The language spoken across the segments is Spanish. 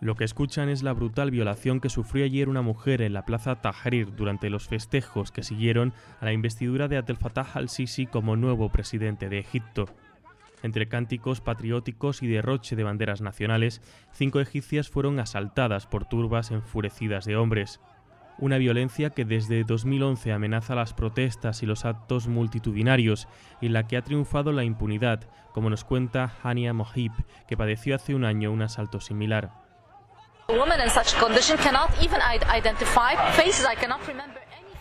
Lo que escuchan es la brutal violación que sufrió ayer una mujer en la plaza Tahrir durante los festejos que siguieron a la investidura de Abdel Fattah al-Sisi como nuevo presidente de Egipto. Entre cánticos patrióticos y derroche de banderas nacionales, cinco egipcias fueron asaltadas por turbas enfurecidas de hombres. Una violencia que desde 2011 amenaza las protestas y los actos multitudinarios y en la que ha triunfado la impunidad, como nos cuenta Hania Mohib, que padeció hace un año un asalto similar.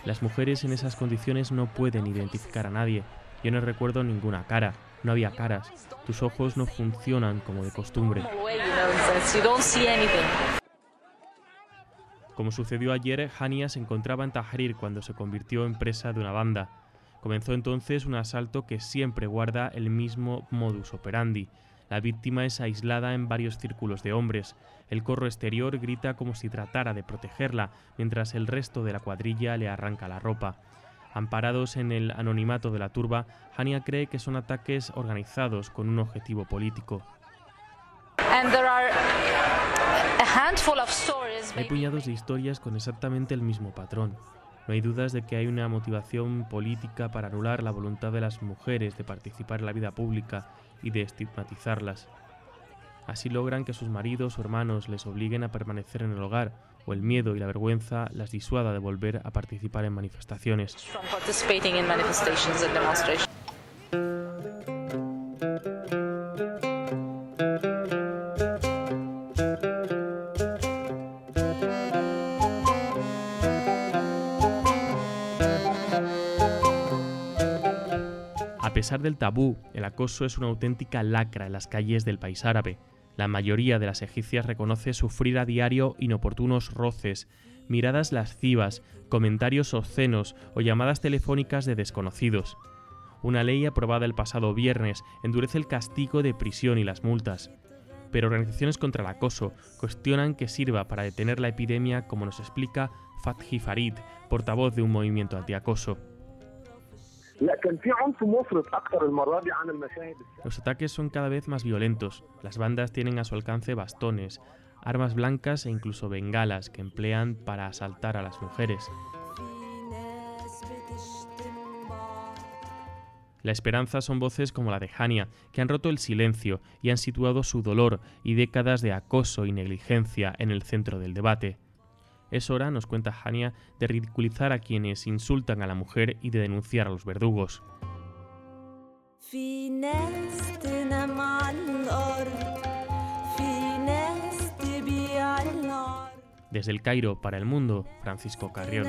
Las mujeres en esas condiciones no pueden identificar a nadie. Yo no recuerdo ninguna cara. No había caras. Tus ojos no funcionan como de costumbre. Como sucedió ayer, Hania se encontraba en Tahrir cuando se convirtió en presa de una banda. Comenzó entonces un asalto que siempre guarda el mismo modus operandi. La víctima es aislada en varios círculos de hombres. El corro exterior grita como si tratara de protegerla, mientras el resto de la cuadrilla le arranca la ropa. Amparados en el anonimato de la turba, Hania cree que son ataques organizados con un objetivo político. Hay puñados de historias con exactamente el mismo patrón. No hay dudas de que hay una motivación política para anular la voluntad de las mujeres de participar en la vida pública y de estigmatizarlas. Así logran que sus maridos o hermanos les obliguen a permanecer en el hogar o el miedo y la vergüenza las disuada de volver a participar en manifestaciones. Pesar del tabú, el acoso es una auténtica lacra en las calles del país árabe. La mayoría de las egipcias reconoce sufrir a diario inoportunos roces, miradas lascivas, comentarios obscenos o llamadas telefónicas de desconocidos. Una ley aprobada el pasado viernes endurece el castigo de prisión y las multas. Pero organizaciones contra el acoso cuestionan que sirva para detener la epidemia, como nos explica Fathi Farid, portavoz de un movimiento antiacoso. Los ataques son cada vez más violentos. Las bandas tienen a su alcance bastones, armas blancas e incluso bengalas que emplean para asaltar a las mujeres. La esperanza son voces como la de Hania, que han roto el silencio y han situado su dolor y décadas de acoso y negligencia en el centro del debate. Es hora, nos cuenta Hania, de ridiculizar a quienes insultan a la mujer y de denunciar a los verdugos. Desde el Cairo para el mundo, Francisco Carrión.